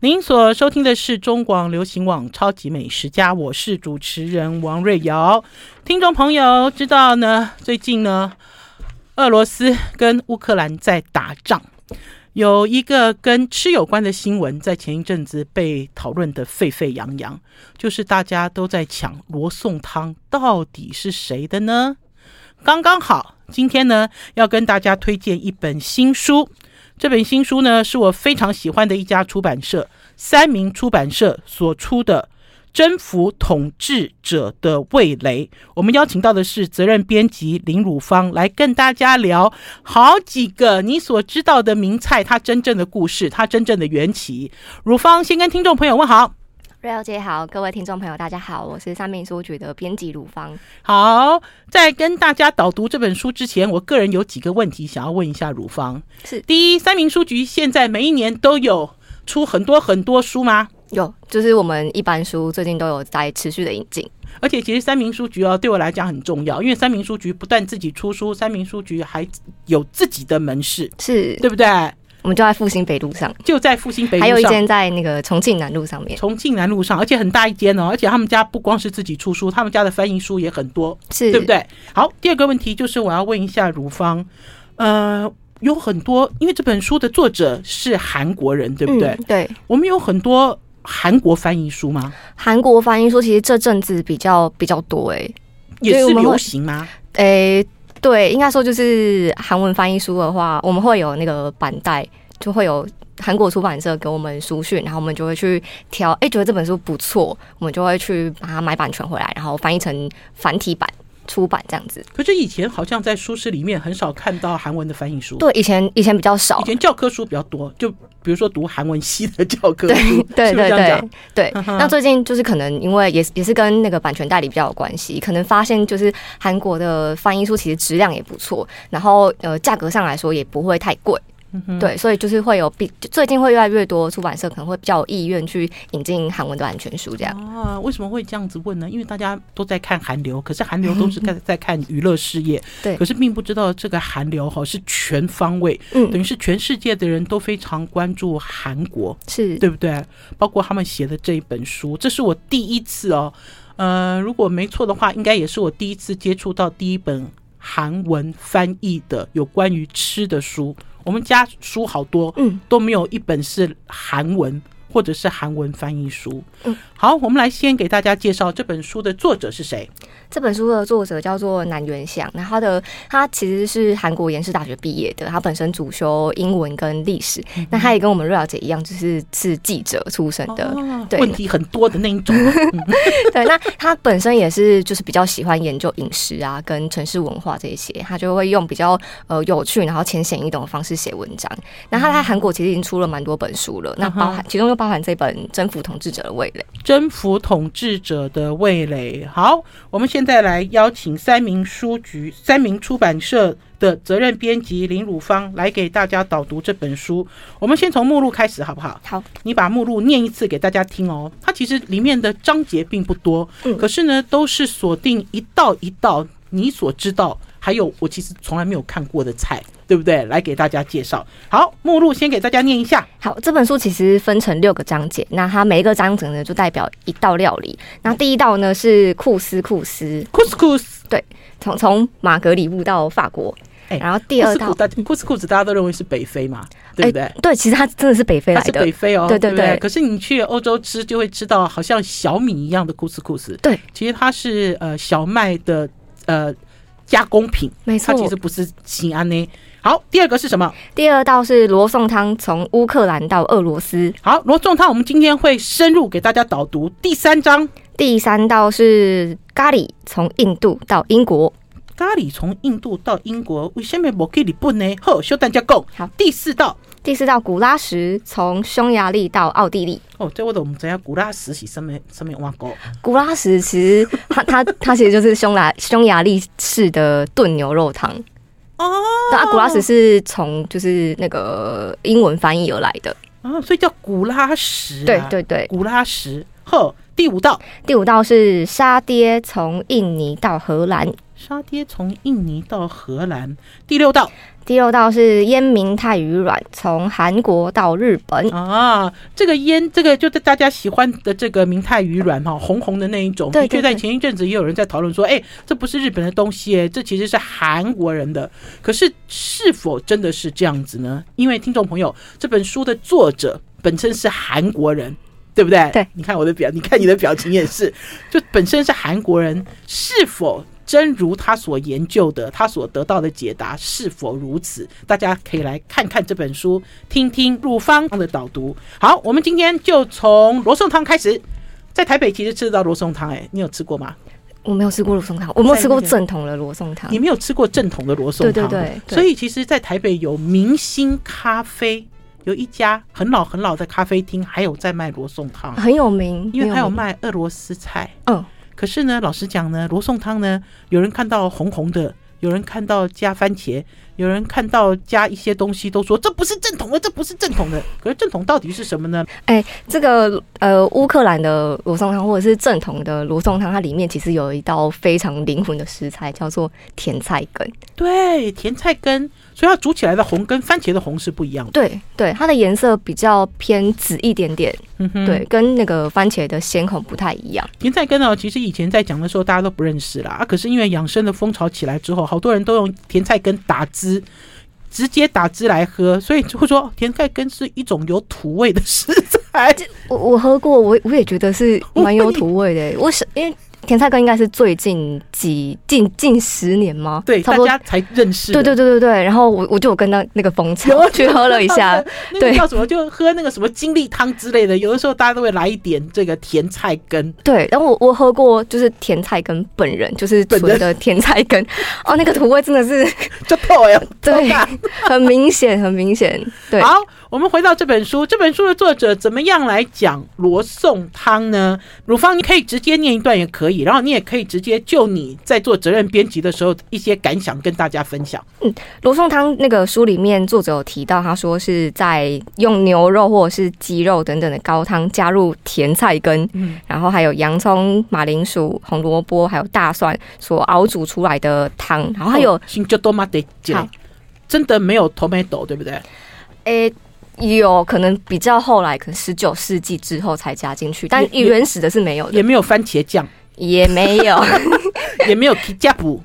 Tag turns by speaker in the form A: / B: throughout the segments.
A: 您所收听的是中广流行网《超级美食家》，我是主持人王瑞瑶。听众朋友知道呢，最近呢，俄罗斯跟乌克兰在打仗，有一个跟吃有关的新闻，在前一阵子被讨论得沸沸扬扬，就是大家都在抢罗宋汤到底是谁的呢？刚刚好，今天呢，要跟大家推荐一本新书。这本新书呢，是我非常喜欢的一家出版社三民出版社所出的《征服统治者的味蕾》。我们邀请到的是责任编辑林汝芳来跟大家聊好几个你所知道的名菜，它真正的故事，它真正的缘起。汝芳先跟听众朋友问好。
B: 瑞瑶姐好，各位听众朋友大家好，我是三民书局的编辑卢芳。
A: 好，在跟大家导读这本书之前，我个人有几个问题想要问一下汝芳。
B: 是，
A: 第一，三民书局现在每一年都有出很多很多书吗？
B: 有，就是我们一般书最近都有在持续的引进。
A: 而且其实三明书局哦，对我来讲很重要，因为三明书局不但自己出书，三明书局还有自己的门市，
B: 是
A: 对不对？
B: 我们就在复兴北路上，
A: 就在复兴北路上，
B: 还有一间在那个重庆南路上面。
A: 重庆南路上，而且很大一间哦。而且他们家不光是自己出书，他们家的翻译书也很多，
B: 是
A: 对不对？好，第二个问题就是我要问一下如芳，呃，有很多，因为这本书的作者是韩国人，对不对？
B: 嗯、对，
A: 我们有很多韩国翻译书吗？
B: 韩国翻译书其实这阵子比较比较多、欸，哎，
A: 也是流行吗？
B: 诶。对，应该说就是韩文翻译书的话，我们会有那个版带，就会有韩国出版社给我们书讯，然后我们就会去挑，哎，觉得这本书不错，我们就会去把它买版权回来，然后翻译成繁体版。出版这样子，
A: 可是以前好像在书市里面很少看到韩文的翻译书。
B: 对，以前以前比较少，
A: 以前教科书比较多，就比如说读韩文系的教科书。
B: 对 对对对对。那最近就是可能因为也也是跟那个版权代理比较有关系，可能发现就是韩国的翻译书其实质量也不错，然后呃价格上来说也不会太贵。对，所以就是会有比最近会越来越多出版社可能会比较有意愿去引进韩文的版权书，这样
A: 啊？为什么会这样子问呢？因为大家都在看韩流，可是韩流都是在 在看娱乐事业，对，可是并不知道这个韩流哈是全方位，嗯，等于是全世界的人都非常关注韩国，是对不对？包括他们写的这一本书，这是我第一次哦，呃，如果没错的话，应该也是我第一次接触到第一本韩文翻译的有关于吃的书。我们家书好多，嗯，都没有一本是韩文或者是韩文翻译书。嗯，好，我们来先给大家介绍这本书的作者是谁。
B: 这本书的作者叫做南元祥，那他的他其实是韩国延世大学毕业的，他本身主修英文跟历史，嗯、那他也跟我们瑞瑶姐一样，就是是记者出身的，
A: 哦、对，问题很多的那一种。
B: 对，那他本身也是就是比较喜欢研究饮食啊，跟城市文化这些，他就会用比较呃有趣然后浅显易懂的方式写文章。那他在韩国其实已经出了蛮多本书了，嗯、那包含其中又包含这本《征服统治者的味蕾》。
A: 征服统治者的味蕾。好，我们。现在来邀请三明书局、三明出版社的责任编辑林汝芳来给大家导读这本书。我们先从目录开始，好不好？
B: 好，
A: 你把目录念一次给大家听哦。它其实里面的章节并不多，嗯，可是呢，都是锁定一道一道你所知道，还有我其实从来没有看过的菜。对不对？来给大家介绍。好，目录先给大家念一下。
B: 好，这本书其实分成六个章节，那它每一个章节呢，就代表一道料理。那第一道呢是库斯库斯
A: ，couscous，
B: 对，从从马格里布到法国。哎，然后第二道
A: 库斯库斯，大家都认为是北非嘛，对不对？
B: 对，其实它真的是北非来的，
A: 是北非哦。
B: 对对对。
A: 可是你去欧洲吃，就会吃到好像小米一样的库斯库斯。
B: 对，
A: 其实它是呃小麦的呃加工品，
B: 没错，
A: 它其实不是西安呢。好，第二个是什么？
B: 第二道是罗宋汤，从乌克兰到俄罗斯。
A: 好，罗宋汤，我们今天会深入给大家导读。第三章，
B: 第三道是咖喱，从印度到英国。
A: 咖喱从印度到英国，为什么不去日本呢？好，小等一下讲。好，第四道，
B: 第四道古拉什，从匈牙利到奥地利。
A: 哦，这我都不知道古拉什是什么什么碗糕。
B: 古拉什其实它它它其实就是匈牙匈牙利式的炖牛肉汤。哦，那阿古拉什是从就是那个英文翻译而来的
A: 啊，所以叫古拉什。
B: 对对对，
A: 古拉什。呵，第五道，
B: 第五道是沙爹，从印尼到荷兰。
A: 沙爹从印尼到荷兰。第六道，
B: 第六道是烟明太鱼卵，从韩国到日本
A: 啊。这个烟，这个就是大家喜欢的这个明太鱼卵哈，红红的那一种。的确，在前一阵子也有人在讨论说，哎，这不是日本的东西，哎，这其实是韩国人的。可是是否真的是这样子呢？因为听众朋友，这本书的作者本身是韩国人，对不对？
B: 对，
A: 你看我的表，你看你的表情也是，就本身是韩国人，是否？真如他所研究的，他所得到的解答是否如此？大家可以来看看这本书，听听陆芳的导读。好，我们今天就从罗宋汤开始。在台北其实吃得到罗宋汤，哎，你有吃过吗？
B: 我没有吃过罗宋汤，我没有吃过正统的罗宋汤。
A: 你没有吃过正统的罗宋汤？
B: 对对对。
A: 所以其实，在台北有明星咖啡，有一家很老很老的咖啡厅，还有在卖罗宋汤，
B: 很有名，
A: 因为还有卖俄罗斯菜。
B: 嗯。
A: 可是呢，老实讲呢，罗宋汤呢，有人看到红红的，有人看到加番茄，有人看到加一些东西，都说这不是正统的，这不是正统的。可是正统到底是什么呢？
B: 哎，这个呃，乌克兰的罗宋汤或者是正统的罗宋汤，它里面其实有一道非常灵魂的食材，叫做甜菜根。
A: 对，甜菜根。所以它煮起来的红跟番茄的红是不一样的。
B: 对对，它的颜色比较偏紫一点点。嗯，对，跟那个番茄的鲜红不太一样。
A: 甜菜根呢，其实以前在讲的时候大家都不认识啦啊，可是因为养生的风潮起来之后，好多人都用甜菜根打汁，直接打汁来喝，所以就会说甜菜根是一种有土味的食材。
B: 我我喝过，我我也觉得是蛮有土味的。我是因为。甜菜根应该是最近几近近十年吗？
A: 对，差不多大家才认识。
B: 对对对对对。然后我我就有跟到那个风潮去喝了一下。对，
A: 叫什么？就喝那个什么精力汤之类的。有的时候大家都会来一点这个甜菜根。
B: 对，然后我我喝过，就是甜菜根本人，就是纯的甜菜根。哦，那个土味真的是
A: 就透呀，
B: 对，很明显，很明显。对。
A: 好，我们回到这本书，这本书的作者怎么样来讲罗宋汤呢？鲁芳，你可以直接念一段也可以。然后你也可以直接就你在做责任编辑的时候一些感想跟大家分享。
B: 嗯，罗宋汤那个书里面作者有提到，他说是在用牛肉或者是鸡肉等等的高汤加入甜菜根，嗯，然后还有洋葱、马铃薯、红萝卜还有大蒜所熬煮出来的汤。然后还有
A: 真的没有 tomato 对不对？
B: 诶，有可能比较后来，可能十九世纪之后才加进去，但原始的是没有的，
A: 也没有番茄酱。
B: 也没有，
A: 也没有提加补，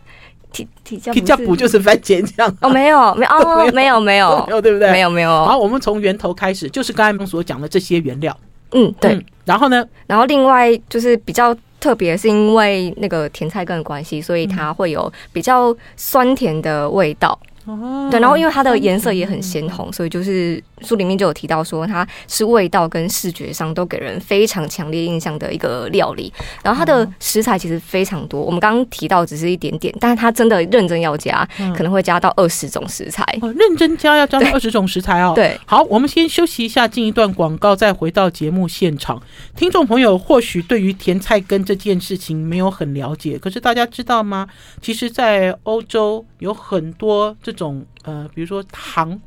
B: 提提加
A: 提加补就是番茄酱
B: 哦，没有，没 有哦，没有，没有，
A: 没有，对不对？
B: 没有，没有。
A: 好，我们从源头开始，就是刚才所讲的这些原料。
B: 嗯，对。嗯、
A: 然后呢？
B: 然后另外就是比较特别，是因为那个甜菜根的关系，所以它会有比较酸甜的味道。哦，对，然后因为它的颜色也很鲜红，所以就是书里面就有提到说，它是味道跟视觉上都给人非常强烈印象的一个料理。然后它的食材其实非常多，我们刚刚提到只是一点点，但是它真的认真要加，可能会加到二十种食材。
A: 哦，认真加要加到二十种食材哦。
B: 对，
A: 好，我们先休息一下，进一段广告，再回到节目现场。听众朋友或许对于甜菜根这件事情没有很了解，可是大家知道吗？其实，在欧洲有很多这种呃，比如说糖，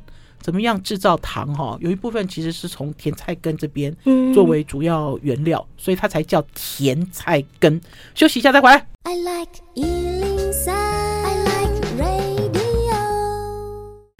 A: 怎么样制造糖哈？有一部分其实是从甜菜根这边作为主要原料，所以它才叫甜菜根。休息一下再回来。I like 103, I like radio。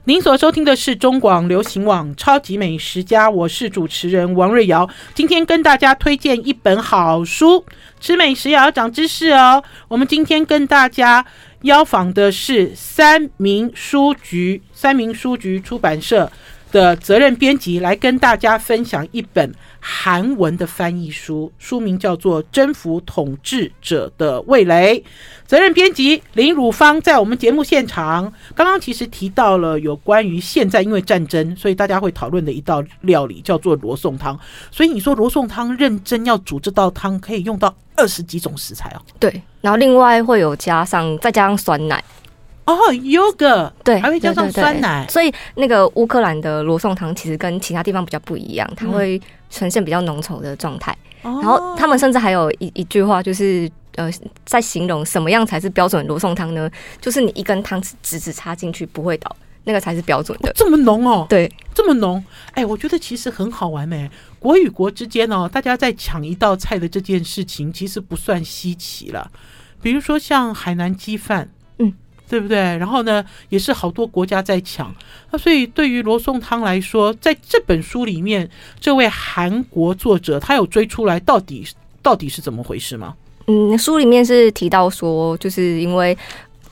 A: 您所收听的是中广流行网《超级美食家》，我是主持人王瑞瑶。今天跟大家推荐一本好书，吃美食也要长知识哦。我们今天跟大家。邀访的是三明书局，三明书局出版社。的责任编辑来跟大家分享一本韩文的翻译书，书名叫做《征服统治者的味蕾》。责任编辑林汝芳在我们节目现场，刚刚其实提到了有关于现在因为战争，所以大家会讨论的一道料理叫做罗宋汤。所以你说罗宋汤认真要煮这道汤，可以用到二十几种食材哦。
B: 对。然后另外会有加上再加上酸奶
A: 哦，yogurt
B: 对，
A: 还会加上酸奶，
B: 所以那个乌克兰的罗宋汤其实跟其他地方比较不一样，它会呈现比较浓稠的状态。然后他们甚至还有一一句话，就是呃，在形容什么样才是标准罗宋汤呢？就是你一根汤匙直直插进去不会倒，那个才是标准的。
A: 这么浓哦，
B: 对，
A: 这么浓。哎，我觉得其实很好玩呢。国与国之间哦，大家在抢一道菜的这件事情，其实不算稀奇了。比如说像海南鸡饭，
B: 嗯，
A: 对不对？然后呢，也是好多国家在抢。那所以对于罗宋汤来说，在这本书里面，这位韩国作者他有追出来到底到底是怎么回事吗？
B: 嗯，书里面是提到说，就是因为。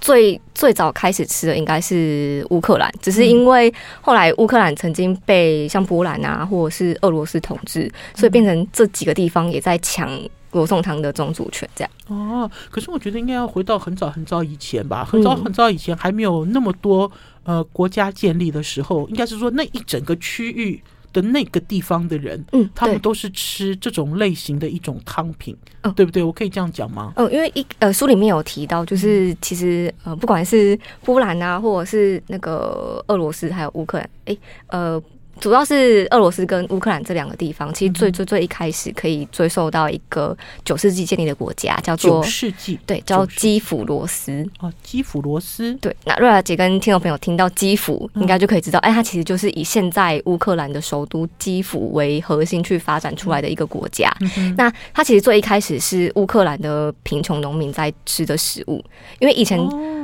B: 最最早开始吃的应该是乌克兰，只是因为后来乌克兰曾经被像波兰啊，或者是俄罗斯统治，所以变成这几个地方也在抢罗宋汤的宗主权，这样。
A: 哦，可是我觉得应该要回到很早很早以前吧，很早很早以前还没有那么多呃国家建立的时候，应该是说那一整个区域。的那个地方的人，嗯，他们都是吃这种类型的一种汤品，嗯，对不对？我可以这样讲吗？
B: 嗯，因为一呃书里面有提到，就是其实呃不管是波兰啊，或者是那个俄罗斯，还有乌克兰，哎，呃。主要是俄罗斯跟乌克兰这两个地方，其实最最最一开始可以追溯到一个九世纪建立的国家，叫做
A: 九世纪，
B: 对，叫基辅罗斯。
A: 哦，基辅罗斯。
B: 对，那瑞雅姐跟听众朋友听到基辅，应该就可以知道，哎、嗯，它其实就是以现在乌克兰的首都基辅为核心去发展出来的一个国家。嗯、那它其实最一开始是乌克兰的贫穷农民在吃的食物，因为以前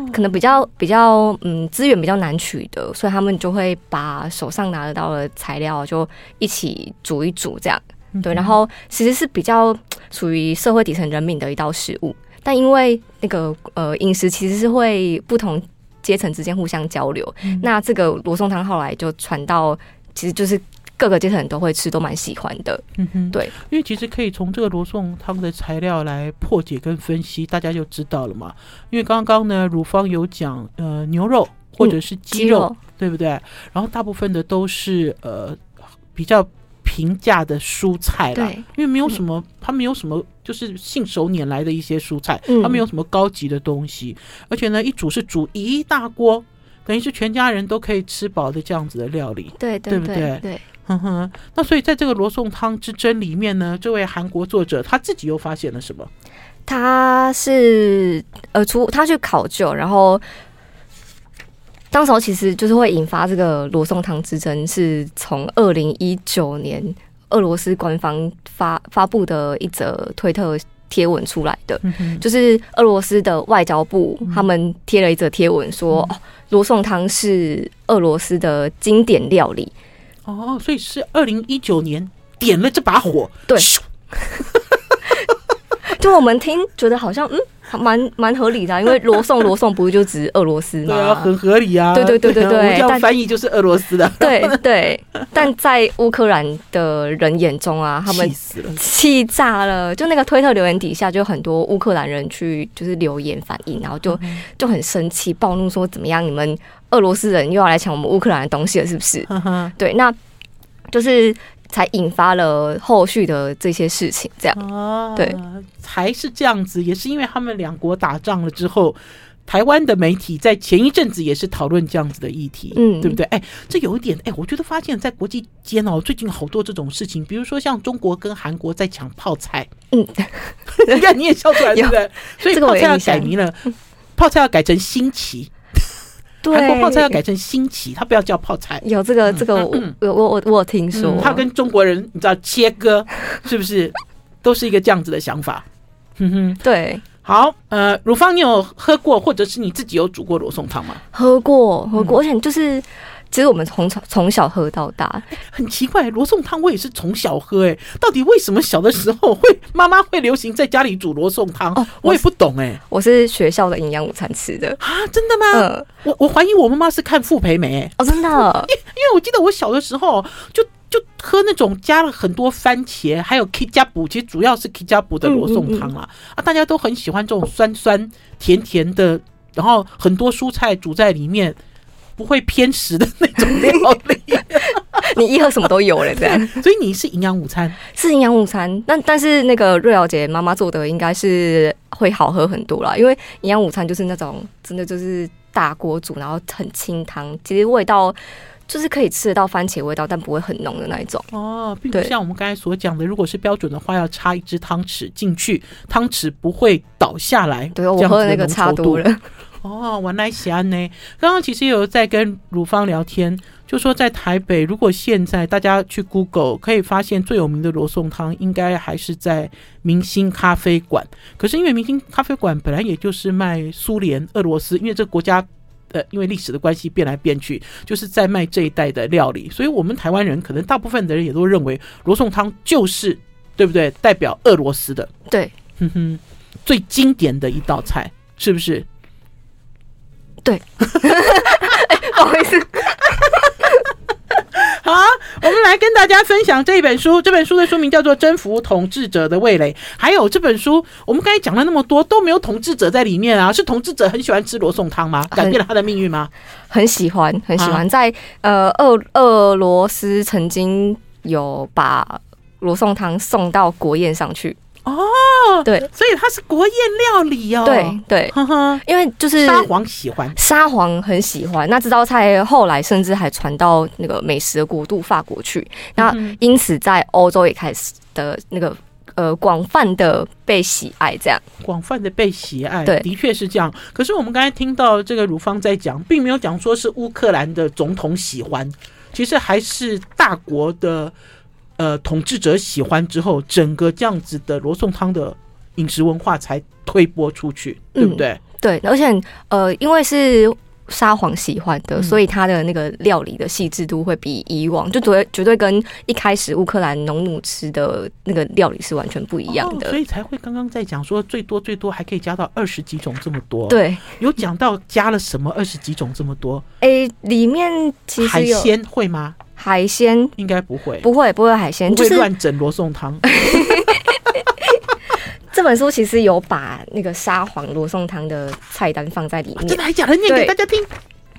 B: 可能比较比较嗯资源比较难取得，所以他们就会把手上拿得到的材料就一起煮一煮，这样对。然后其实是比较属于社会底层人民的一道食物，但因为那个呃饮食其实是会不同阶层之间互相交流，嗯、那这个罗宋汤后来就传到，其实就是各个阶层人都会吃，都蛮喜欢的。嗯哼，对，
A: 因为其实可以从这个罗宋汤的材料来破解跟分析，大家就知道了嘛。因为刚刚呢，乳方有讲呃牛肉。或者是鸡肉，嗯、对不对？然后大部分的都是呃比较平价的蔬菜啦，因为没有什么，它没有什么，就是信手拈来的一些蔬菜，它没有什么高级的东西，而且呢，一煮是煮一大锅，等于是全家人都可以吃饱的这样子的料理，
B: 对对，对不对？对，
A: 哼哼。那所以在这个罗宋汤之争里面呢，这位韩国作者他自己又发现了什么？
B: 他是呃，出他去考究，然后。当时候其实就是会引发这个罗宋汤之争，是从二零一九年俄罗斯官方发发布的一则推特贴文出来的，嗯、就是俄罗斯的外交部他们贴了一则贴文说，嗯、哦，罗宋汤是俄罗斯的经典料理。
A: 哦，所以是二零一九年点了这把火，
B: 对。就我们听觉得好像嗯，蛮蛮合理的，啊，因为罗宋 罗宋不是就指俄罗斯吗？
A: 对啊，很合理啊。
B: 对对对对对，
A: 这样翻译就是俄罗斯的。
B: 对对，但在乌克兰的人眼中啊，他们气死了，气炸了。就那个推特留言底下，就很多乌克兰人去就是留言反应，然后就就很生气，暴怒说怎么样？你们俄罗斯人又要来抢我们乌克兰的东西了，是不是？对，那就是。才引发了后续的这些事情，这样哦，对，
A: 还是这样子，也是因为他们两国打仗了之后，台湾的媒体在前一阵子也是讨论这样子的议题，嗯，对不对？哎，这有一点，哎，我觉得发现，在国际间哦，最近好多这种事情，比如说像中国跟韩国在抢泡菜，嗯，你看你也笑出来，对不对？所以泡菜要改名了，泡菜要改成新奇。对，韩国泡菜要改成新奇，他不要叫泡菜。
B: 有这个，这个我我我听说，
A: 他跟中国人你知道切割是不是都是一个这样子的想法？哼哼，
B: 对。
A: 好，呃，乳芳，你有喝过或者是你自己有煮过罗宋汤吗？
B: 喝过，喝过，而且就是。其实我们从从从小喝到大，
A: 很奇怪。罗宋汤我也是从小喝，哎，到底为什么小的时候会妈妈会流行在家里煮罗宋汤？哦，我也不懂哎。
B: 我是学校的营养午餐吃的
A: 啊，真的吗？嗯，我我怀疑我妈妈是看傅培梅
B: 哦，真的，
A: 因因为我记得我小的时候就就喝那种加了很多番茄，还有 ketchup，其实主要是 ketchup 的罗宋汤啊啊，大家都很喜欢这种酸酸甜甜的，然后很多蔬菜煮在里面。不会偏食的那种料理，
B: 你一盒什么都有了，这样。
A: 所以你是营养午餐，
B: 是营养午餐。但但是那个瑞瑶姐妈妈做的应该是会好喝很多啦，因为营养午餐就是那种真的就是大锅煮，然后很清汤，其实味道就是可以吃得到番茄味道，但不会很浓的那一种。
A: 哦，并不像我们刚才所讲的，如果是标准的话，要插一只汤匙进去，汤匙不会倒下来。
B: 对，我喝的那个差多了。
A: 哦，原来是安呢。刚刚其实也有在跟如芳聊天，就说在台北，如果现在大家去 Google 可以发现最有名的罗宋汤，应该还是在明星咖啡馆。可是因为明星咖啡馆本来也就是卖苏联、俄罗斯，因为这个国家呃，因为历史的关系变来变去，就是在卖这一代的料理。所以我们台湾人可能大部分的人也都认为罗宋汤就是对不对？代表俄罗斯的，
B: 对，
A: 哼哼，最经典的一道菜，是不是？
B: 对，欸、不好意思。
A: 好，我们来跟大家分享这一本书。这本书的书名叫做《征服统治者的味蕾》。还有这本书，我们刚才讲了那么多，都没有统治者在里面啊？是统治者很喜欢吃罗宋汤吗？改变了他的命运吗？
B: 很喜欢，很喜欢。在呃，俄俄罗斯曾经有把罗宋汤送到国宴上去。
A: 哦，
B: 对，
A: 所以它是国宴料理哦。
B: 对对，呵呵，因为就是
A: 沙皇喜欢，
B: 沙皇很喜欢。那这道菜后来甚至还传到那个美食的国度法国去，那因此在欧洲也开始的那个呃广泛的被喜爱，这样
A: 广泛的被喜爱，对，的确是这样。可是我们刚才听到这个如芳在讲，并没有讲说是乌克兰的总统喜欢，其实还是大国的。呃，统治者喜欢之后，整个这样子的罗宋汤的饮食文化才推播出去，对不对？嗯、
B: 对，而且呃，因为是沙皇喜欢的，嗯、所以他的那个料理的细致度会比以往就绝对绝对跟一开始乌克兰农奴吃的那个料理是完全不一样的，
A: 哦、所以才会刚刚在讲说最多最多还可以加到二十几种这么多。
B: 对，
A: 有讲到加了什么二十几种这么多？
B: 哎、欸，里面其实
A: 海鲜会吗？
B: 海鲜
A: 应该不会，
B: 不会，不会海鲜，
A: 就是乱整罗宋汤。
B: 这本书其实有把那个沙皇罗宋汤的菜单放在里面，
A: 真的还假的？念给大家听。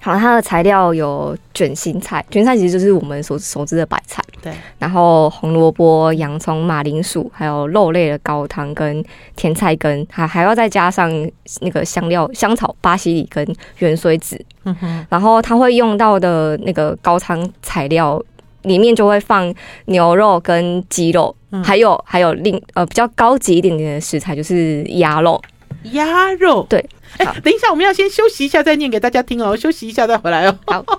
B: 好，它的材料有卷心菜，卷心菜其实就是我们所熟知的白菜。
A: 对，
B: 然后红萝卜、洋葱、马铃薯，还有肉类的高汤跟甜菜根，还还要再加上那个香料、香草、巴西里跟芫荽籽。嗯哼，然后它会用到的那个高汤材料里面就会放牛肉跟鸡肉，嗯、还有还有另呃比较高级一点点的食材就是鸭肉。
A: 鸭肉
B: 对。
A: 哎，等一下，我们要先休息一下，再念给大家听哦。休息一下再回来哦。好，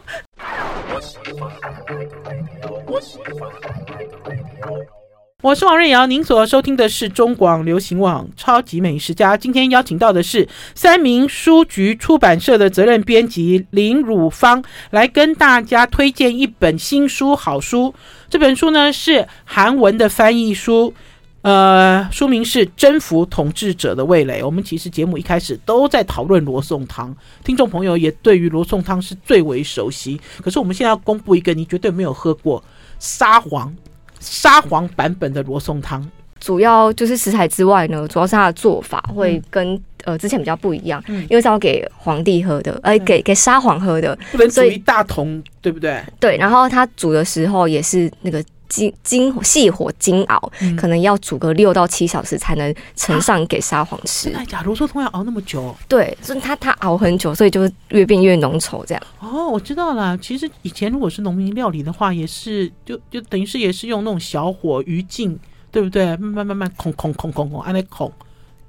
A: 我是王瑞瑶，您所收听的是中广流行网《超级美食家》。今天邀请到的是三民书局出版社的责任编辑林汝芳，来跟大家推荐一本新书好书。这本书呢是韩文的翻译书。呃，书名是《征服统治者的味蕾》。我们其实节目一开始都在讨论罗宋汤，听众朋友也对于罗宋汤是最为熟悉。可是我们现在要公布一个你绝对没有喝过沙皇沙皇版本的罗宋汤。
B: 主要就是食材之外呢，主要是它的做法会跟、嗯、呃之前比较不一样，嗯、因为是要给皇帝喝的，呃，给给沙皇喝的，
A: 不能煮一大桶，对不对？
B: 对，然后它煮的时候也是那个。精精细火精熬，嗯、可能要煮个六到七小时才能呈上给沙皇吃。
A: 哎，假如说通常熬那么久，
B: 对，所以他他熬很久，所以就越变越浓稠这样。
A: 哦，我知道了。其实以前如果是农民料理的话，也是就就等于是也是用那种小火余烬，对不对？慢慢慢慢空空空空空按那孔。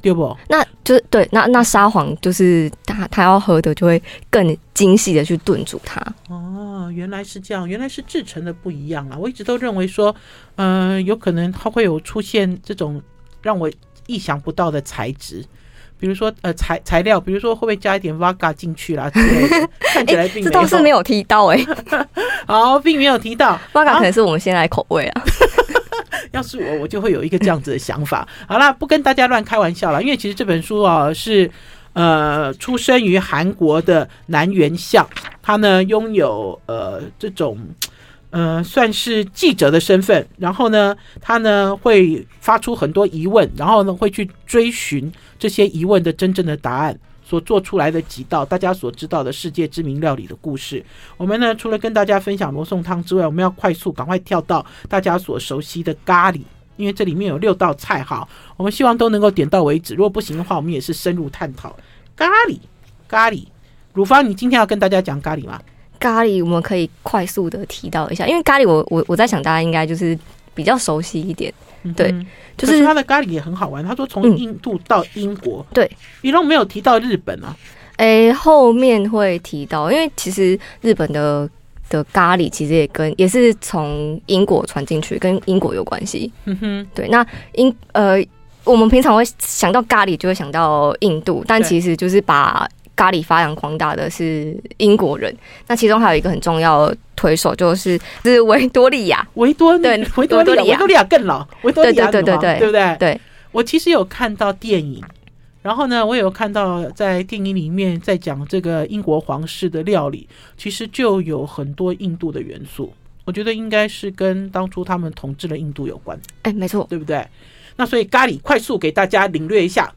A: 对不？
B: 那就是对，那那沙皇就是他他要喝的，就会更精细的去炖煮它。
A: 哦，原来是这样，原来是制成的不一样啊！我一直都认为说，嗯、呃，有可能它会有出现这种让我意想不到的材质，比如说呃材材料，比如说会不会加一点 Vodka 进去啦之类的？看起来并没有、欸、这倒是没有提到哎、
B: 欸，
A: 好，并没有提到
B: Vodka 可能是我们先来口味啊。
A: 要是我，我就会有一个这样子的想法。好啦，不跟大家乱开玩笑了，因为其实这本书啊是呃出生于韩国的南原相，他呢拥有呃这种呃算是记者的身份，然后呢他呢会发出很多疑问，然后呢会去追寻这些疑问的真正的答案。所做出来的几道大家所知道的世界知名料理的故事，我们呢除了跟大家分享罗宋汤之外，我们要快速赶快跳到大家所熟悉的咖喱，因为这里面有六道菜哈，我们希望都能够点到为止。如果不行的话，我们也是深入探讨咖喱。咖喱，乳芳，你今天要跟大家讲咖喱吗？
B: 咖喱我们可以快速的提到一下，因为咖喱我我我在想大家应该就是比较熟悉一点。对，嗯、就是
A: 他的咖喱也很好玩。他说从印度到英国，
B: 嗯、对，
A: 你都没有提到日本啊？
B: 诶、哎，后面会提到，因为其实日本的的咖喱其实也跟也是从英国传进去，跟英国有关系。嗯哼，对。那英呃，我们平常会想到咖喱，就会想到印度，但其实就是把咖喱发扬光大的是英国人。那其中还有一个很重要的推手，就是是维多利亚。
A: 维多对维多利亚，维多利亚更老。维多利亚
B: 对对对对，
A: 对不对？
B: 对。
A: 我其实有看到电影。然后呢，我有看到在电影里面在讲这个英国皇室的料理，其实就有很多印度的元素。我觉得应该是跟当初他们统治了印度有关。
B: 哎，没错，
A: 对不对？那所以咖喱快速给大家领略一下。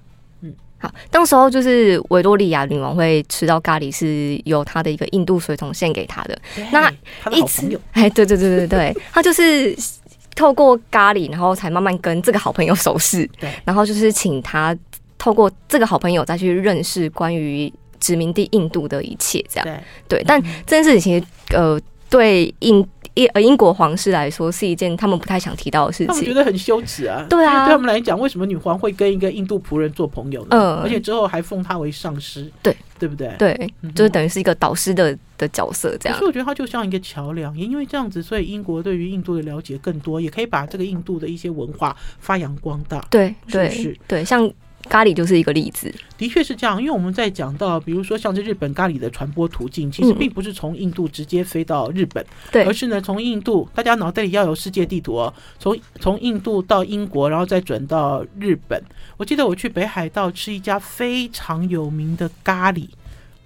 B: 嗯，好，当时候就是维多利亚女王会吃到咖喱，是由她的一个印度随从献给她的。那一直哎，对对对对对，她就是透过咖喱，然后才慢慢跟这个好朋友熟识。对，然后就是请他。透过这个好朋友再去认识关于殖民地印度的一切，这样对，对。但这件事情其实呃，对印英呃英国皇室来说是一件他们不太想提到的事情，
A: 他们觉得很羞耻啊。
B: 对啊，
A: 对他们来讲，为什么女皇会跟一个印度仆人做朋友呢？嗯，而且之后还封他为上师，对对不对？
B: 对，就是等于是一个导师的的角色这样。
A: 所以我觉得他就像一个桥梁，也因为这样子，所以英国对于印度的了解更多，也可以把这个印度的一些文化发扬光大。
B: 对，对，是，对，像。咖喱就是一个例子，
A: 的确是这样。因为我们在讲到，比如说像是日本咖喱的传播途径，其实并不是从印度直接飞到日本，对，而是呢从印度，大家脑袋里要有世界地图哦，从从印度到英国，然后再转到日本。我记得我去北海道吃一家非常有名的咖喱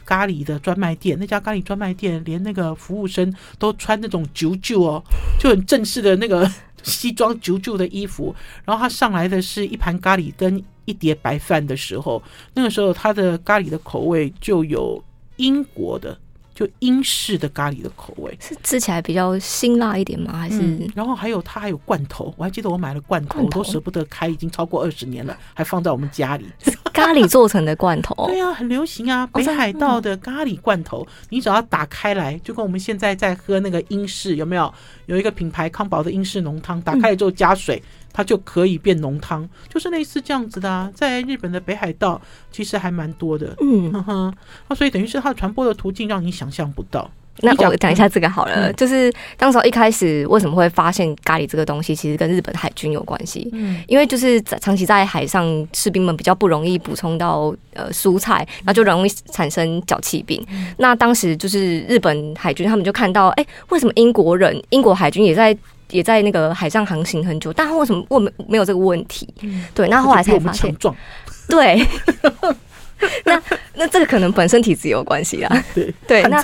A: 咖喱的专卖店，那家咖喱专卖店连那个服务生都穿那种九九哦，就很正式的那个西装九九的衣服，然后他上来的是一盘咖喱跟。一碟白饭的时候，那个时候它的咖喱的口味就有英国的，就英式的咖喱的口味，
B: 是吃起来比较辛辣一点吗？还是、嗯？
A: 然后还有它还有罐头，我还记得我买了罐头，罐头我都舍不得开，已经超过二十年了，还放在我们家里。
B: 咖喱做成的罐头，
A: 对啊，很流行啊，北海道的咖喱罐头，你只要打开来，就跟我们现在在喝那个英式，有没有？有一个品牌康宝的英式浓汤，打开来之后加水。嗯它就可以变浓汤，就是类似这样子的啊，在日本的北海道其实还蛮多的，嗯。哼哼，那所以等于是它的传播的途径让你想象不到。
B: 那我讲一下这个好了，嗯、就是当时候一开始为什么会发现咖喱这个东西，其实跟日本海军有关系，嗯，因为就是长期在海上，士兵们比较不容易补充到呃蔬菜，那就容易产生脚气病。嗯、那当时就是日本海军他们就看到，哎、欸，为什么英国人英国海军也在。也在那个海上航行很久，但他为什么我们没有这个问题？嗯、对，那后来才发现，对，那那这个可能本身体质有关系啦。对 对，那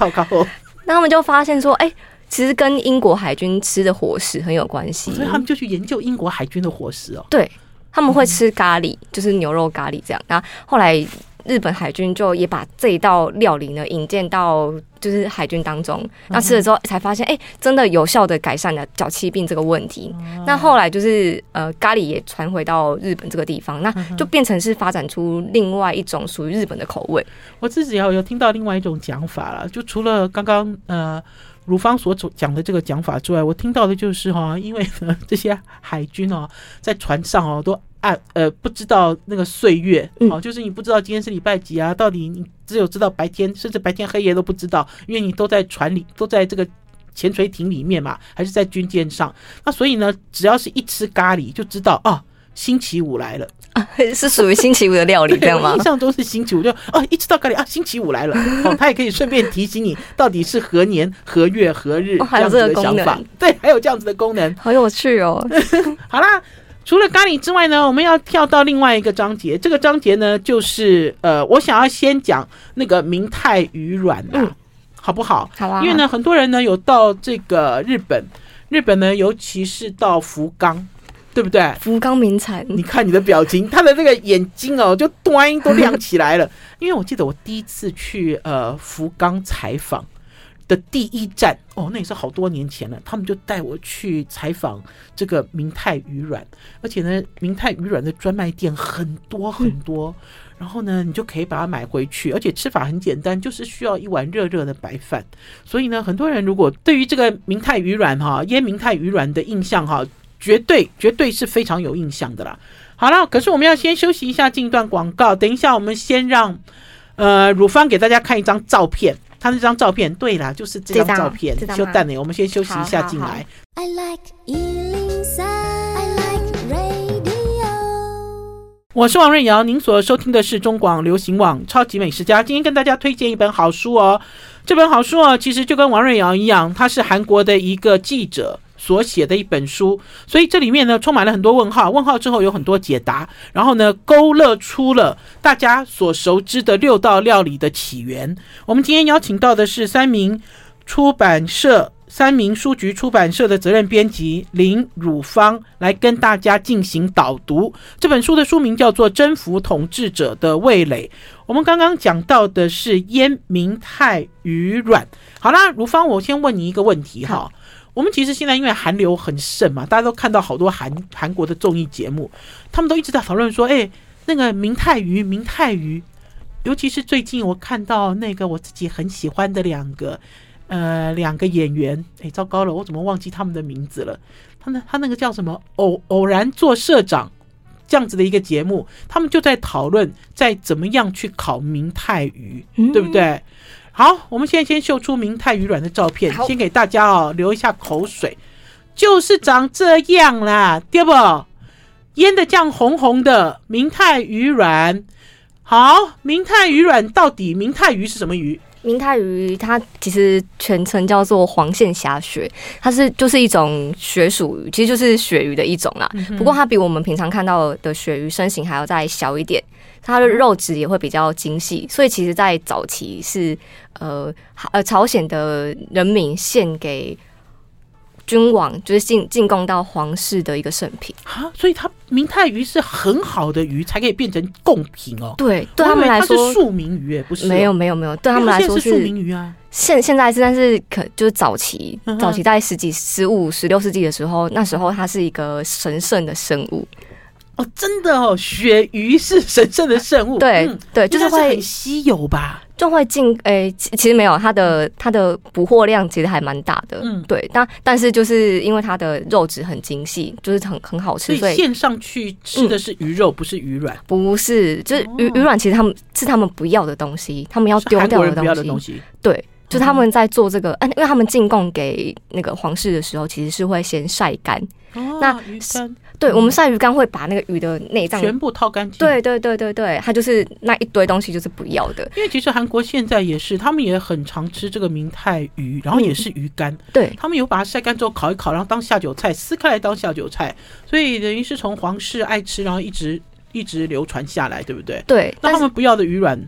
B: 那他们就发现说，哎、欸，其实跟英国海军吃的伙食很有关系，
A: 所以他们就去研究英国海军的伙食哦。
B: 对，他们会吃咖喱，就是牛肉咖喱这样。然后后来。日本海军就也把这一道料理呢引荐到就是海军当中，那吃了之后才发现，哎、欸，真的有效的改善了脚气病这个问题。那后来就是呃咖喱也传回到日本这个地方，那就变成是发展出另外一种属于日本的口味。
A: 我自己有有听到另外一种讲法了，就除了刚刚呃如芳所讲的这个讲法之外，我听到的就是哈，因为呢这些海军哦在船上哦都。啊，呃，不知道那个岁月，哦，就是你不知道今天是礼拜几啊？到底你只有知道白天，甚至白天黑夜都不知道，因为你都在船里，都在这个潜水艇里面嘛，还是在军舰上？那所以呢，只要是一吃咖喱，就知道啊，星期五来了，啊、
B: 是属于星期五的料理，这样吗？
A: 印象中是星期五，就哦，一吃到咖喱啊，星期五来了，哦，它也可以顺便提醒你到底是何年何月何日，这样子的想法，对，还有这样子的功能，
B: 好有趣哦。
A: 好啦。除了咖喱之外呢，我们要跳到另外一个章节。这个章节呢，就是呃，我想要先讲那个明太鱼卵啊，嗯、好不好？
B: 好啊。
A: 因为呢，很多人呢有到这个日本，日本呢，尤其是到福冈，对不对？
B: 福冈名产。
A: 你看你的表情，他的那个眼睛哦，就端都亮起来了。因为我记得我第一次去呃福冈采访。的第一站哦，那也是好多年前了。他们就带我去采访这个明太鱼软，而且呢，明太鱼软的专卖店很多很多。然后呢，你就可以把它买回去，而且吃法很简单，就是需要一碗热热的白饭。所以呢，很多人如果对于这个明太鱼软哈腌明太鱼软的印象哈，绝对绝对是非常有印象的啦。好了，可是我们要先休息一下，进一段广告。等一下，我们先让。呃，汝方给大家看一张照片，他那张照片，对啦，就是这张照片。就蛋呢，我们先休息一下，进来。I like 我是王瑞瑶，您所收听的是中广流行网超级美食家。今天跟大家推荐一本好书哦。这本好书哦，其实就跟王瑞瑶一样，他是韩国的一个记者所写的一本书，所以这里面呢充满了很多问号，问号之后有很多解答，然后呢勾勒出了大家所熟知的六道料理的起源。我们今天邀请到的是三名出版社。三名书局出版社的责任编辑林汝芳来跟大家进行导读。这本书的书名叫做《征服统治者的味蕾》。我们刚刚讲到的是烟明太鱼软。好啦，汝方，我先问你一个问题哈。我们其实现在因为韩流很盛嘛，大家都看到好多韩韩国的综艺节目，他们都一直在讨论说，哎，那个明太鱼，明太鱼，尤其是最近我看到那个我自己很喜欢的两个。呃，两个演员，哎，糟糕了，我怎么忘记他们的名字了？他那他那个叫什么？偶偶然做社长这样子的一个节目，他们就在讨论在怎么样去考明太鱼，嗯、对不对？好，我们现在先秀出明太鱼卵的照片，先给大家哦流一下口水，就是长这样啦，对不？腌的这样红红的明太鱼卵。好，明太鱼卵到底明太鱼是什么鱼？
B: 明太鱼，它其实全称叫做黄线虾鳕，它是就是一种鳕属鱼，其实就是鳕鱼的一种啦。不过它比我们平常看到的鳕鱼身形还要再小一点，它的肉质也会比较精细，所以其实，在早期是呃呃朝鲜的人民献给。君王就是进进贡到皇室的一个圣品
A: 啊，所以它明太鱼是很好的鱼，才可以变成贡品哦。
B: 对，对他们来说
A: 是庶民鱼，不是？
B: 没有，没有，没有，对他们来说
A: 是庶民鱼啊。
B: 现现在是，但是可就是早期，早期在十几、十五、十六世纪的时候，那时候它是一个神圣的生物。
A: 哦，真的哦，鳕鱼是神圣的圣物。
B: 对对，就是会
A: 很稀有吧。
B: 就会进诶、欸，其实没有，它的它的捕获量其实还蛮大的，嗯，对，但但是就是因为它的肉质很精细，就是很很好吃，所以
A: 线上去吃的是鱼肉，嗯、不是鱼卵，
B: 不是，就是鱼鱼卵，其实他们是他们不要的东西，他们要丢掉的东西，东西。对，就是他们在做这个，嗯，因为他们进贡给那个皇室的时候，其实是会先晒干，哦、那鱼干。对，我们晒鱼干会把那个鱼的内脏
A: 全部掏干净。
B: 对对对对对，它就是那一堆东西就是不要的。
A: 因为其实韩国现在也是，他们也很常吃这个明太鱼，然后也是鱼干。嗯、对，他们有把它晒干之后烤一烤，然后当下酒菜撕开来当下酒菜，所以等于是从皇室爱吃，然后一直一直流传下来，对不对？
B: 对。
A: 那他们不要的鱼卵。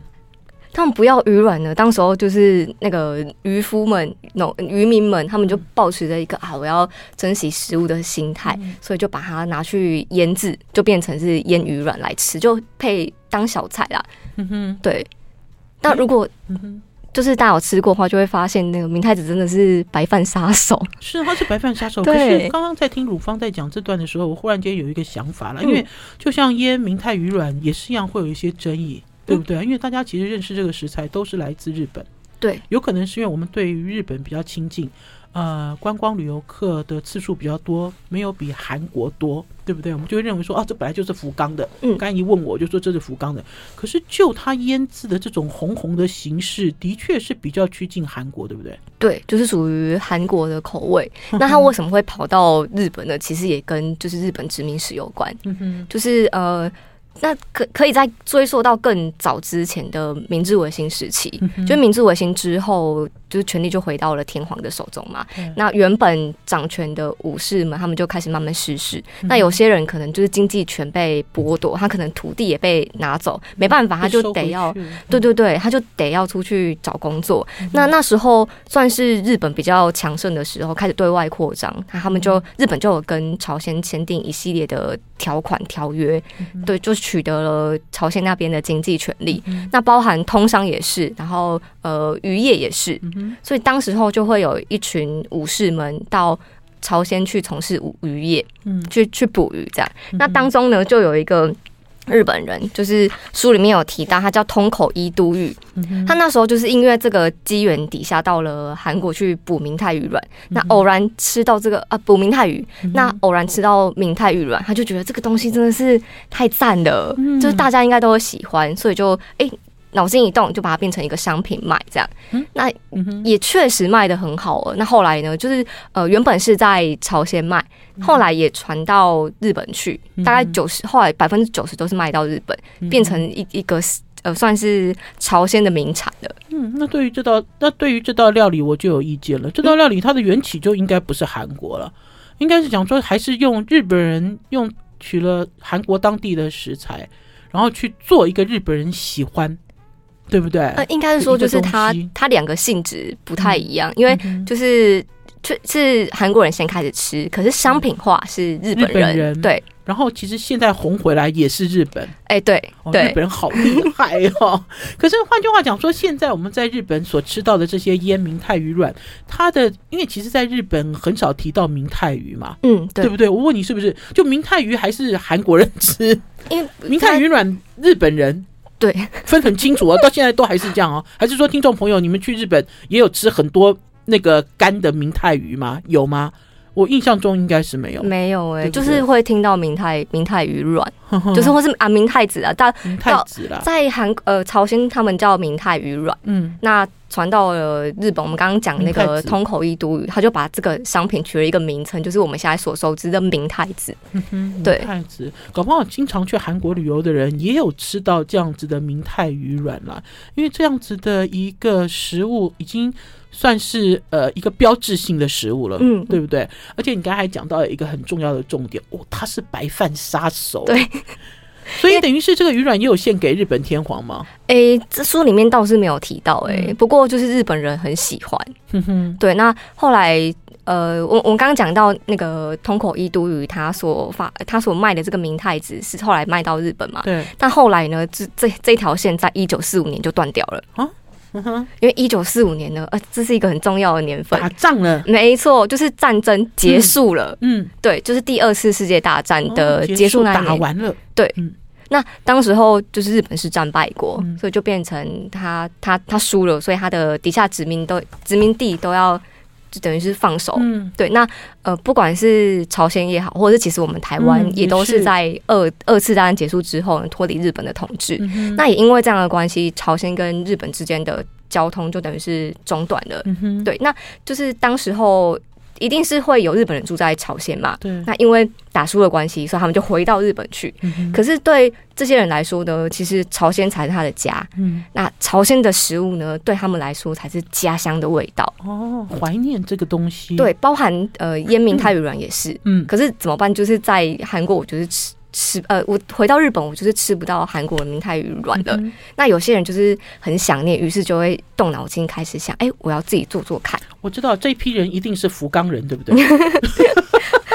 B: 他们不要鱼卵呢，当时候就是那个渔夫们、农渔民们，他们就抱持着一个啊，我要珍惜食物的心态，嗯、所以就把它拿去腌制，就变成是腌鱼卵来吃，就配当小菜啦。嗯哼，对。那如果就是大家有吃过的话，就会发现那个明太子真的是白饭杀手。
A: 是，他是白饭杀手。可是刚刚在听汝芳在讲这段的时候，我忽然间有一个想法了，因为就像腌明太鱼卵也是一样，会有一些争议。对不对？因为大家其实认识这个食材都是来自日本，
B: 对，有
A: 可能是因为我们对于日本比较亲近，呃，观光旅游客的次数比较多，没有比韩国多，对不对？我们就会认为说，啊，这本来就是福冈的。嗯，刚一问我就说这是福冈的，可是就它腌制的这种红红的形式，的确是比较趋近韩国，对不对？
B: 对，就是属于韩国的口味。那它为什么会跑到日本呢？其实也跟就是日本殖民史有关。嗯哼，就是呃。那可可以再追溯到更早之前的明治维新时期，嗯、就明治维新之后，就是权力就回到了天皇的手中嘛。嗯、那原本掌权的武士们，他们就开始慢慢失势。嗯、那有些人可能就是经济权被剥夺，他可能土地也被拿走，没办法，他就得要，对对对，他就得要出去找工作。嗯、那那时候算是日本比较强盛的时候，开始对外扩张，那他们就日本就有跟朝鲜签订一系列的条款条约，嗯、对，就是。取得了朝鲜那边的经济权利，嗯、那包含通商也是，然后呃渔业也是，嗯、所以当时候就会有一群武士们到朝鲜去从事渔业，嗯，去去捕鱼这样。嗯、那当中呢，就有一个。日本人就是书里面有提到，他叫通口伊都玉。嗯、他那时候就是因为这个机缘底下到了韩国去捕明太鱼卵，嗯、那偶然吃到这个啊捕明太鱼，嗯、那偶然吃到明太鱼卵，他就觉得这个东西真的是太赞了，嗯、就是大家应该都会喜欢，所以就哎。欸脑筋一动就把它变成一个商品卖，这样。
A: 嗯、
B: 那也确实卖的很好了。那后来呢，就是呃原本是在朝鲜卖，后来也传到日本去，嗯、大概九十，后来百分之九十都是卖到日本，嗯、变成一一个呃算是朝鲜的名产了。
A: 嗯，那对于这道那对于这道料理我就有意见了。这道料理它的缘起就应该不是韩国了，应该是讲说还是用日本人用取了韩国当地的食材。然后去做一个日本人喜欢，对不对？
B: 呃，应该是说，就是它它两个性质不太一样，嗯、因为就是是是韩国人先开始吃，可是商品化是日本人，对。
A: 然后其实现在红回来也是日本，
B: 哎、欸，对，对，
A: 日本人好厉害哦。可是换句话讲说，现在我们在日本所吃到的这些腌明太鱼卵，它的因为其实在日本很少提到明太鱼嘛，
B: 嗯，对，
A: 对不对？我问你是不是？就明太鱼还是韩国人吃？
B: 因为
A: 明太鱼卵日本人
B: 对
A: 分很清楚啊，到现在都还是这样哦。还是说听众朋友，你们去日本也有吃很多那个干的明太鱼吗？有吗？我印象中应该是没有，
B: 没有哎、欸，就是会听到明太明太鱼卵，就是或是啊明太子啊，但
A: 明太子啦，
B: 在韩呃朝鲜他们叫明太鱼卵，
A: 嗯，
B: 那传到了日本，我们刚刚讲那个通口一都他就把这个商品取了一个名称，就是我们现在所熟知的明太子，
A: 嗯、对，明太子，搞不好经常去韩国旅游的人也有吃到这样子的明太鱼软啦，因为这样子的一个食物已经。算是呃一个标志性的食物了，嗯，对不对？而且你刚才还讲到一个很重要的重点，哦，它是白饭杀手，
B: 对，
A: 所以等于是这个鱼卵也有献给日本天皇吗？
B: 诶、欸，这书里面倒是没有提到、欸，诶、嗯，不过就是日本人很喜欢，
A: 哼哼，
B: 对。那后来呃，我我刚刚讲到那个通口伊都他所发他所卖的这个明太子是后来卖到日本嘛？
A: 对。
B: 但后来呢，这这这条线在一九四五年就断掉了啊。因为一九四五年呢，呃，这是一个很重要的年份，
A: 打仗了，
B: 没错，就是战争结束了，嗯，嗯。对，就是第二次世界大战的结束那一年，
A: 打完了，
B: 对，
A: 嗯，
B: 那当时候就是日本是战败国，
A: 嗯，
B: 所以就变成他他他输了，所以他的底下殖民都殖民地都要。就等于是放手，
A: 嗯，
B: 对。那呃，不管是朝鲜也好，或者是其实我们台湾也都是在二二次大战结束之后呢，脱离日本的统治。
A: 嗯、
B: 那也因为这样的关系，朝鲜跟日本之间的交通就等于是中断了。
A: 嗯、
B: 对，那就是当时候。一定是会有日本人住在朝鲜嘛？
A: 对。
B: 那因为打输的关系，所以他们就回到日本去。
A: 嗯、
B: 可是对这些人来说呢，其实朝鲜才是他的家。
A: 嗯。
B: 那朝鲜的食物呢，对他们来说才是家乡的味道。
A: 哦，怀念这个东西。
B: 对，包含呃烟明 太鱼卵也是。
A: 嗯。
B: 可是怎么办？就是在韩国，我就是吃。吃呃，我回到日本，我就是吃不到韩国的明太鱼软了。嗯、那有些人就是很想念，于是就会动脑筋开始想，哎、欸，我要自己做做看。
A: 我知道这一批人一定是福冈人，对不对？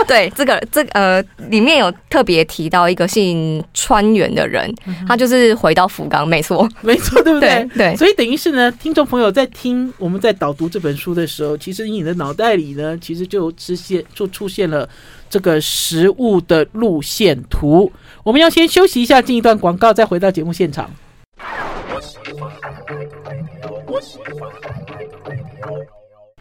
B: 对，这个这个、呃，里面有特别提到一个姓川原的人，嗯、他就是回到福冈，没错，
A: 没错，对不对？
B: 对，对，
A: 所以等于是呢，听众朋友在听我们在导读这本书的时候，其实你的脑袋里呢，其实就出现就出现了。这个食物的路线图，我们要先休息一下，进一段广告，再回到节目现场。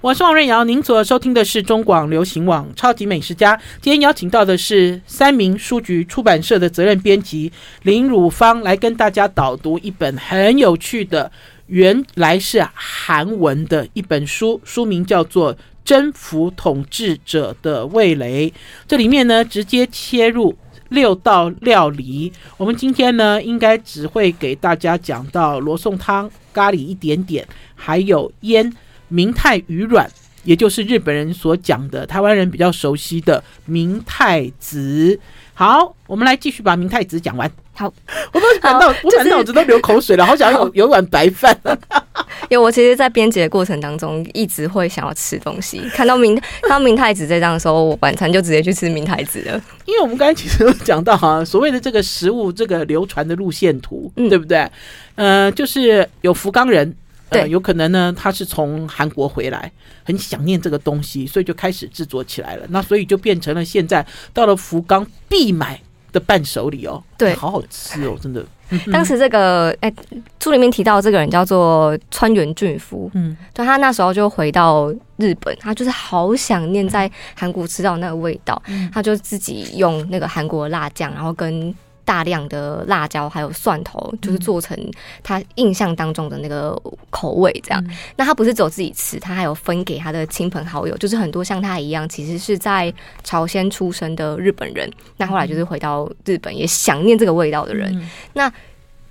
A: 我是王瑞瑶，您所收听的是中广流行网《超级美食家》。今天邀请到的是三民书局出版社的责任编辑林汝芳，来跟大家导读一本很有趣的，原来是韩文的一本书，书名叫做。征服统治者的味蕾，这里面呢，直接切入六道料理。我们今天呢，应该只会给大家讲到罗宋汤、咖喱一点点，还有腌明太鱼软，也就是日本人所讲的，台湾人比较熟悉的明太子。好，我们来继续把明太子讲完。
B: 好，
A: 我都感到，我感到脑子都流口水了，好想有有碗白饭。
B: 因为我其实，在编辑的过程当中，一直会想要吃东西。看到明 看到明太子这张的时候，我晚餐就直接去吃明太子了。
A: 因为我们刚才其实有讲到哈，所谓的这个食物这个流传的路线图，嗯、对不对？呃，就是有福冈人，呃、对，有可能呢，他是从韩国回来，很想念这个东西，所以就开始制作起来了。那所以就变成了现在到了福冈必买的伴手礼哦，
B: 对，
A: 好好吃哦，真的。
B: 当时这个哎，书里面提到这个人叫做川原俊夫，
A: 嗯，
B: 对，他那时候就回到日本，他就是好想念在韩国吃到那个味道，嗯、他就自己用那个韩国辣酱，然后跟。大量的辣椒还有蒜头，就是做成他印象当中的那个口味这样。嗯、那他不是只有自己吃，他还有分给他的亲朋好友，就是很多像他一样，其实是在朝鲜出生的日本人，那后来就是回到日本也想念这个味道的人，嗯、那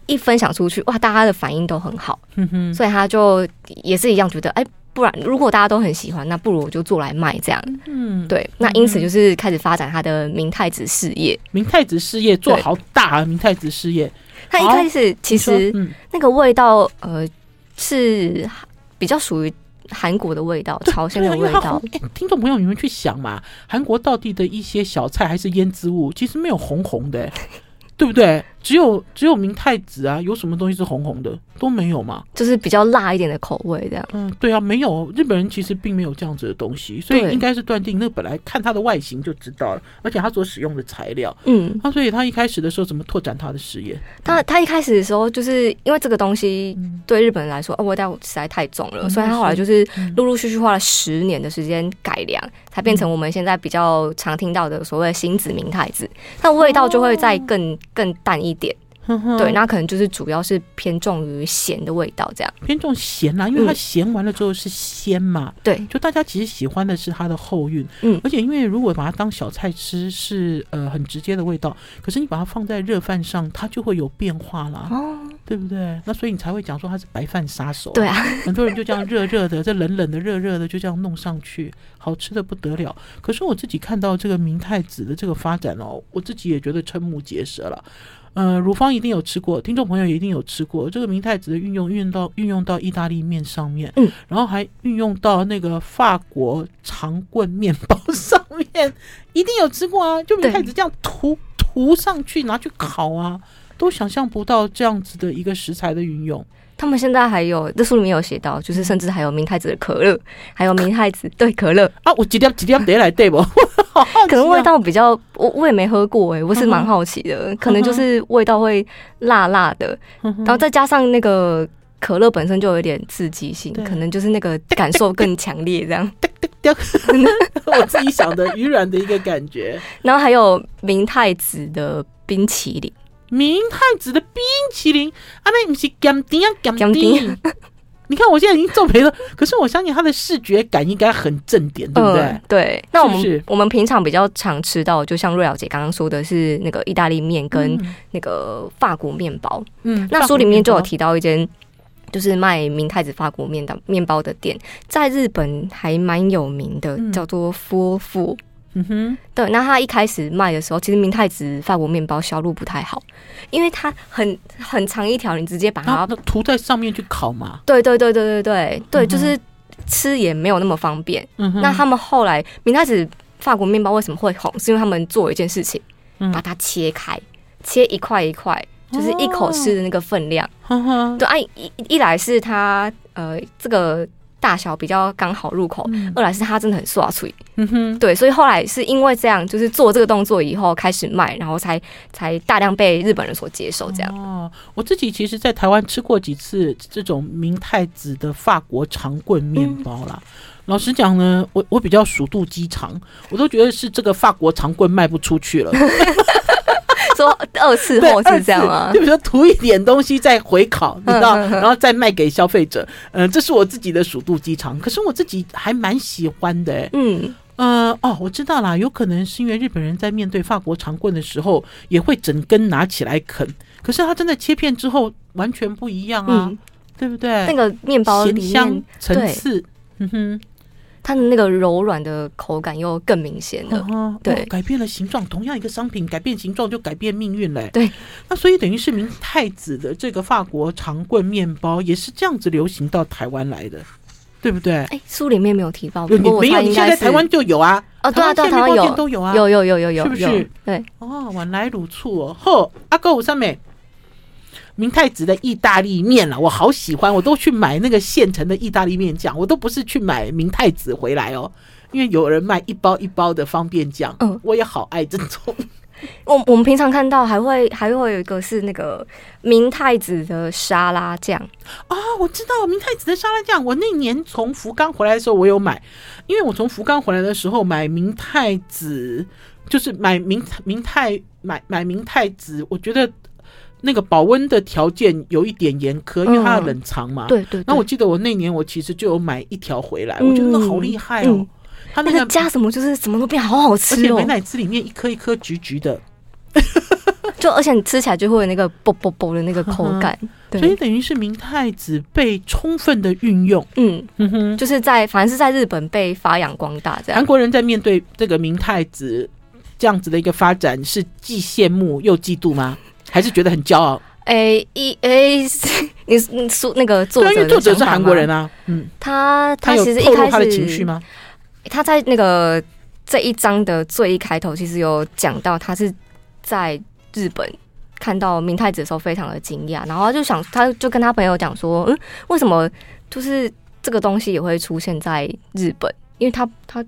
B: 一分享出去，哇，大家的反应都很好，所以他就也是一样觉得，哎。不然，如果大家都很喜欢，那不如我就做来卖这样。嗯，对。那因此就是开始发展他的明太子事业。
A: 明太子事业做好大啊！明太子事业，
B: 他一开始其实那个味道，呃，是比较属于韩国的味道，朝鲜的味道。
A: 哎，听众朋友，你们去想嘛，韩国到底的一些小菜还是腌制物，其实没有红红的，对不对？只有只有明太子啊，有什么东西是红红的？都没有嘛，
B: 就是比较辣一点的口味这样。
A: 嗯，对啊，没有日本人其实并没有这样子的东西，所以应该是断定那本来看它的外形就知道了，而且它所使用的材料，嗯，那所以他一开始的时候怎么拓展他的事业？
B: 他他一开始的时候就是因为这个东西对日本人来说，哦，味道实在太重了，所以他后来就是陆陆续续花了十年的时间改良，才变成我们现在比较常听到的所谓新子明太子，那味道就会再更更淡一点。对，那可能就是主要是偏重于咸的味道，这样
A: 偏重咸啦，因为它咸完了之后是鲜嘛。对、嗯，就大家其实喜欢的是它的后韵。嗯，而且因为如果把它当小菜吃，是呃很直接的味道，可是你把它放在热饭上，它就会有变化啦。哦，对不对？那所以你才会讲说它是白饭杀手。对啊，很多人就这样热热的，这冷冷的热热的就这样弄上去，好吃的不得了。可是我自己看到这个明太子的这个发展哦，我自己也觉得瞠目结舌了。呃，乳方一定有吃过，听众朋友也一定有吃过这个明太子的运用，运用到运用到意大利面上面，嗯，然后还运用到那个法国长棍面包上面，一定有吃过啊！就明太子这样涂涂上去，拿去烤啊，都想象不到这样子的一个食材的运用。
B: 他们现在还有，这书里面有写到，就是甚至还有明太子的可乐，还有明太子对可乐
A: 啊，我几点几点得来对不？
B: 可能味道比较，我我也没喝过哎、欸，我是蛮好奇的，可能就是味道会辣辣的，然后再加上那个可乐本身就有一点刺激性，可能就是那个感受更强烈这样。
A: 我自己想的鱼软的一个感觉，
B: 然后还有明太子的冰淇淋。
A: 明太子的冰淇淋，啊，那不是咸甜啊，咸甜。你看我现在已经皱眉了，可是我相信它的视觉感应该很正点，对不对？
B: 嗯、对。那我们我们平常比较常吃到，就像瑞肴姐刚刚说的是那个意大利面跟那个法国面包。嗯。那书里面就有提到一间，就是卖明太子法国面的面包的店，在日本还蛮有名的，叫做夫妇。嗯哼，对，那他一开始卖的时候，其实明太子法国面包销路不太好，因为它很很长一条，你直接把它
A: 涂在上面去烤嘛。
B: 对对对对对对对，就是吃也没有那么方便。嗯哼，那他们后来明太子法国面包为什么会红？是因为他们做一件事情，把它切开，切一块一块，就是一口吃的那个分量。对，啊，一一来是它呃这个。大小比较刚好入口，嗯、二来是它真的很刷脆，嗯哼，对，所以后来是因为这样，就是做这个动作以后开始卖，然后才才大量被日本人所接受。这样
A: 哦，我自己其实，在台湾吃过几次这种明太子的法国长棍面包啦。嗯、老实讲呢，我我比较鼠肚鸡肠，我都觉得是这个法国长棍卖不出去了。
B: 说二次货是这样吗？
A: 就比如说涂一点东西再回烤，你知道，然后再卖给消费者。嗯，这是我自己的鼠肚鸡肠，可是我自己还蛮喜欢的。嗯，呃，哦，我知道啦，有可能是因为日本人在面对法国长棍的时候，也会整根拿起来啃。可是它真的切片之后完全不一样啊，对不对？
B: 那个面包里面
A: 咸香层次，嗯哼。
B: 它的那个柔软的口感又更明显了，
A: 哦、对、哦，改变了形状。同样一个商品，改变形状就改变命运嘞。对，那所以等于是明太子的这个法国长棍面包也是这样子流行到台湾来的，对不对？哎，
B: 书里面没有提到，
A: 不过我猜应该在台湾就有啊。
B: 哦，对啊，对啊，台湾有都有啊，有有有有有，
A: 是不是？对，哦，原来如此哦。呵，阿哥我上面。明太子的意大利面了，我好喜欢，我都去买那个现成的意大利面酱，我都不是去买明太子回来哦，因为有人卖一包一包的方便酱，嗯，我也好爱这种。
B: 我我们平常看到还会还会有一个是那个明太子的沙拉酱啊，
A: 哦，我知道明太子的沙拉酱，我那年从福冈回来的时候我有买，因为我从福冈回来的时候买明太子。就是买明明太买买明太子，我觉得那个保温的条件有一点严苛，因为它要冷藏嘛。
B: 对对。
A: 那我记得我那年我其实就有买一条回来，我觉得那好厉害哦。它
B: 那个加什么就是什么都变好好吃哦，而且
A: 美乃滋里面一颗一颗橘橘的。
B: 就而且你吃起来就会有那个啵啵啵的那个口感，
A: 所以等于是明太子被充分的运用。
B: 嗯嗯哼，就是在反正是在日本被发扬光大这样。
A: 韩国人在面对这个明太子这样子的一个发展，是既羡慕又嫉妒吗？还是觉得很骄傲？
B: 哎一哎，你你说那个作者，作
A: 者是韩国人啊，嗯，
B: 他他其实一开始
A: 他的情绪吗？
B: 他在那个这一章的最一开头，其实有讲到他是在。日本看到明太子的时候非常的惊讶，然后他就想，他就跟他朋友讲说，嗯，为什么就是这个东西也会出现在日本？因为他他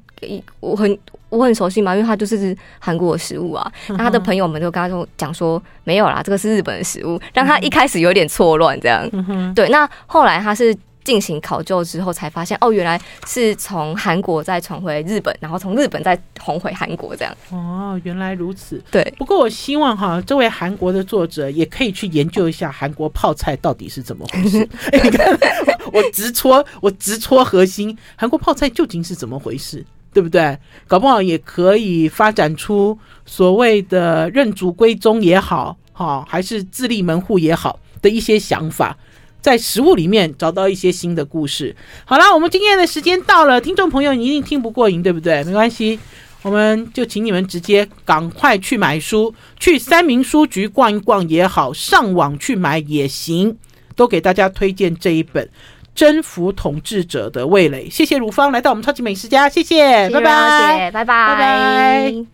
B: 我很我很熟悉嘛，因为他就是韩国的食物啊。那他的朋友们就跟他说讲说，没有啦，这个是日本的食物，让他一开始有点错乱这样。对，那后来他是。进行考究之后，才发现哦，原来是从韩国再传回日本，然后从日本再红回韩国这样。哦，
A: 原来如此。
B: 对，
A: 不过我希望哈，这位韩国的作者也可以去研究一下韩国泡菜到底是怎么回事。哎，你看，我直戳，我直戳核心，韩国泡菜究竟是怎么回事，对不对？搞不好也可以发展出所谓的认祖归宗也好，哈，还是自立门户也好的一些想法。在食物里面找到一些新的故事。好啦，我们今天的时间到了，听众朋友你一定听不过瘾，对不对？没关系，我们就请你们直接赶快去买书，去三明书局逛一逛也好，上网去买也行，都给大家推荐这一本《征服统治者的味蕾》。谢谢汝芳来到我们超级美食家，谢谢，谢谢拜拜，
B: 拜拜，拜拜。